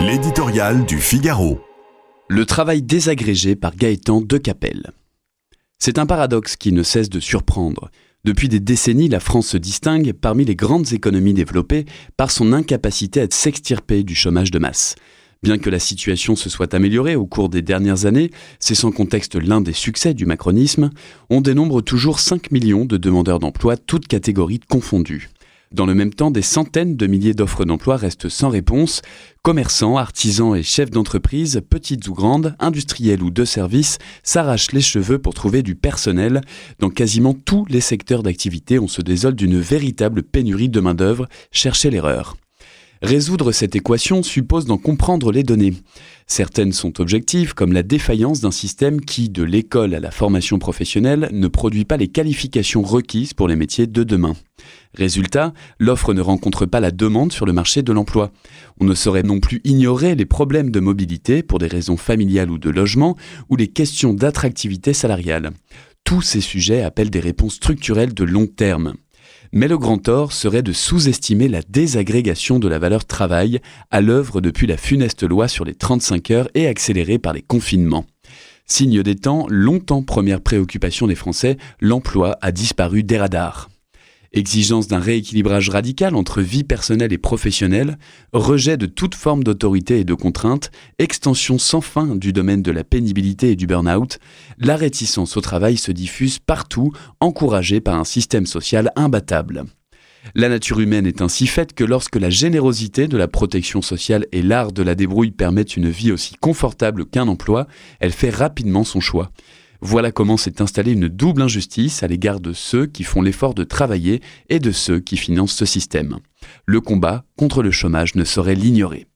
L'éditorial du Figaro. Le travail désagrégé par Gaëtan Decapelle. C'est un paradoxe qui ne cesse de surprendre. Depuis des décennies, la France se distingue parmi les grandes économies développées par son incapacité à s'extirper du chômage de masse. Bien que la situation se soit améliorée au cours des dernières années, c'est sans contexte l'un des succès du macronisme, on dénombre toujours 5 millions de demandeurs d'emploi, toutes catégories confondues. Dans le même temps, des centaines de milliers d'offres d'emploi restent sans réponse. Commerçants, artisans et chefs d'entreprise, petites ou grandes, industriels ou de services, s'arrachent les cheveux pour trouver du personnel. Dans quasiment tous les secteurs d'activité, on se désole d'une véritable pénurie de main-d'œuvre. Cherchez l'erreur. Résoudre cette équation suppose d'en comprendre les données. Certaines sont objectives, comme la défaillance d'un système qui, de l'école à la formation professionnelle, ne produit pas les qualifications requises pour les métiers de demain. Résultat, l'offre ne rencontre pas la demande sur le marché de l'emploi. On ne saurait non plus ignorer les problèmes de mobilité pour des raisons familiales ou de logement, ou les questions d'attractivité salariale. Tous ces sujets appellent des réponses structurelles de long terme. Mais le grand tort serait de sous-estimer la désagrégation de la valeur travail à l'œuvre depuis la funeste loi sur les 35 heures et accélérée par les confinements. Signe des temps, longtemps première préoccupation des Français, l'emploi a disparu des radars. Exigence d'un rééquilibrage radical entre vie personnelle et professionnelle, rejet de toute forme d'autorité et de contrainte, extension sans fin du domaine de la pénibilité et du burn-out, la réticence au travail se diffuse partout, encouragée par un système social imbattable. La nature humaine est ainsi faite que lorsque la générosité de la protection sociale et l'art de la débrouille permettent une vie aussi confortable qu'un emploi, elle fait rapidement son choix. Voilà comment s'est installée une double injustice à l'égard de ceux qui font l'effort de travailler et de ceux qui financent ce système. Le combat contre le chômage ne saurait l'ignorer.